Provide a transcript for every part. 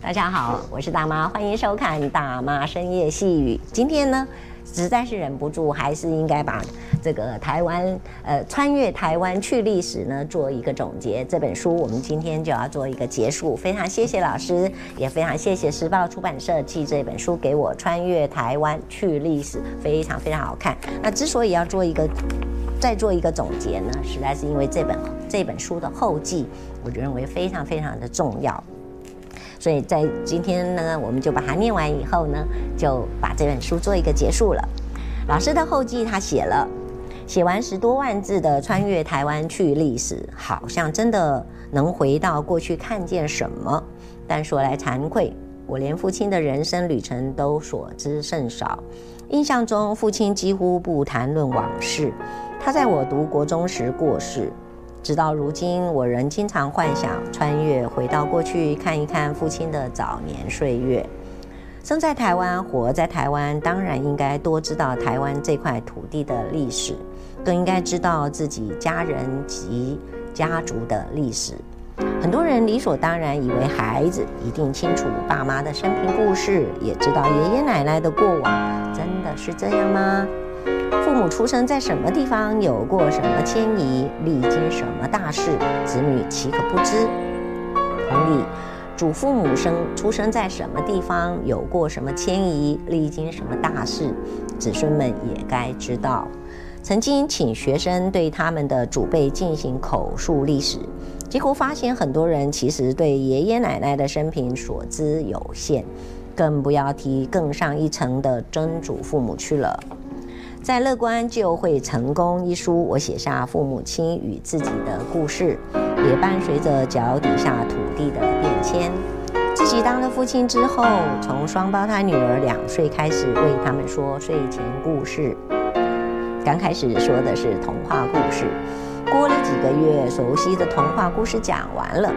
大家好，我是大妈，欢迎收看《大妈深夜细语》。今天呢，实在是忍不住，还是应该把这个台湾呃穿越台湾去历史呢做一个总结。这本书我们今天就要做一个结束。非常谢谢老师，也非常谢谢时报出版社寄这本书给我，《穿越台湾去历史》非常非常好看。那之所以要做一个再做一个总结呢，实在是因为这本这本书的后记，我认为非常非常的重要。所以在今天呢，我们就把它念完以后呢，就把这本书做一个结束了。老师的后记他写了，写完十多万字的穿越台湾去历史，好像真的能回到过去看见什么。但说来惭愧，我连父亲的人生旅程都所知甚少。印象中，父亲几乎不谈论往事。他在我读国中时过世。直到如今，我仍经常幻想穿越回到过去，看一看父亲的早年岁月。生在台湾，活在台湾，当然应该多知道台湾这块土地的历史，更应该知道自己家人及家族的历史。很多人理所当然以为孩子一定清楚爸妈的生平故事，也知道爷爷奶奶的过往，真的是这样吗？父母出生在什么地方，有过什么迁移，历经什么大事，子女岂可不知？同理，祖父母生出生在什么地方，有过什么迁移，历经什么大事，子孙们也该知道。曾经请学生对他们的祖辈进行口述历史，结果发现很多人其实对爷爷奶奶的生平所知有限，更不要提更上一层的曾祖父母去了。在《乐观就会成功》一书，我写下父母亲与自己的故事，也伴随着脚底下土地的变迁。自己当了父亲之后，从双胞胎女儿两岁开始为他们说睡前故事。刚开始说的是童话故事，过了几个月，熟悉的童话故事讲完了。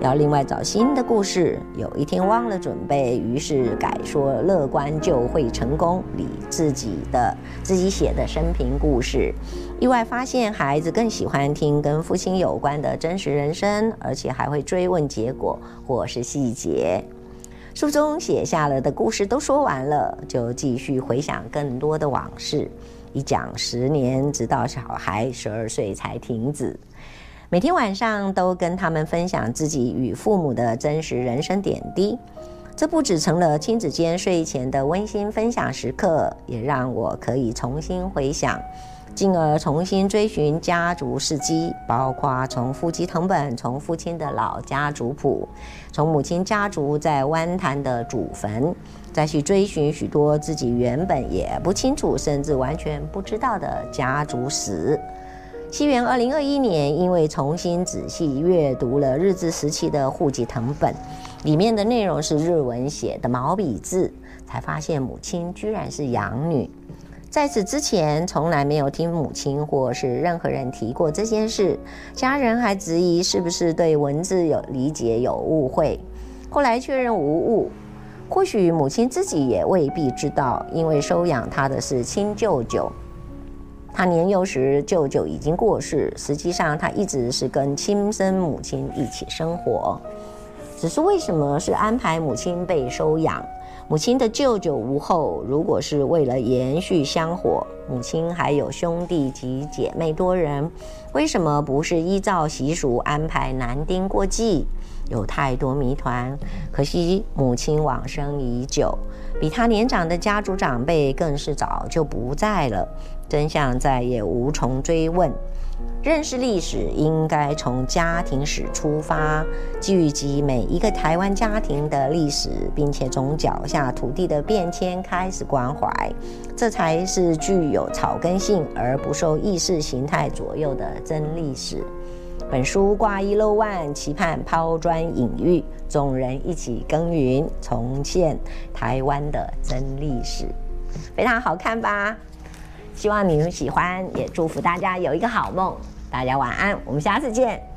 要另外找新的故事，有一天忘了准备，于是改说“乐观就会成功”你自己的自己写的生平故事。意外发现孩子更喜欢听跟父亲有关的真实人生，而且还会追问结果或是细节。书中写下了的故事都说完了，就继续回想更多的往事，一讲十年，直到小孩十二岁才停止。每天晚上都跟他们分享自己与父母的真实人生点滴，这不只成了亲子间睡前的温馨分享时刻，也让我可以重新回想，进而重新追寻家族事迹，包括从户籍謄本、从父亲的老家族谱、从母亲家族在湾潭的祖坟，再去追寻许多自己原本也不清楚，甚至完全不知道的家族史。西元二零二一年，因为重新仔细阅读了日治时期的户籍藤本，里面的内容是日文写的毛笔字，才发现母亲居然是养女。在此之前，从来没有听母亲或是任何人提过这件事，家人还质疑是不是对文字有理解有误会。后来确认无误，或许母亲自己也未必知道，因为收养她的是亲舅舅。他年幼时，舅舅已经过世。实际上，他一直是跟亲生母亲一起生活。只是为什么是安排母亲被收养？母亲的舅舅无后，如果是为了延续香火，母亲还有兄弟及姐妹多人，为什么不是依照习俗安排男丁过继？有太多谜团。可惜母亲往生已久，比他年长的家族长辈更是早就不在了。真相再也无从追问。认识历史应该从家庭史出发，聚集每一个台湾家庭的历史，并且从脚下土地的变迁开始关怀，这才是具有草根性而不受意识形态左右的真历史。本书挂一漏万，期盼抛砖引玉，众人一起耕耘，重现台湾的真历史。非常好看吧？希望你们喜欢，也祝福大家有一个好梦。大家晚安，我们下次见。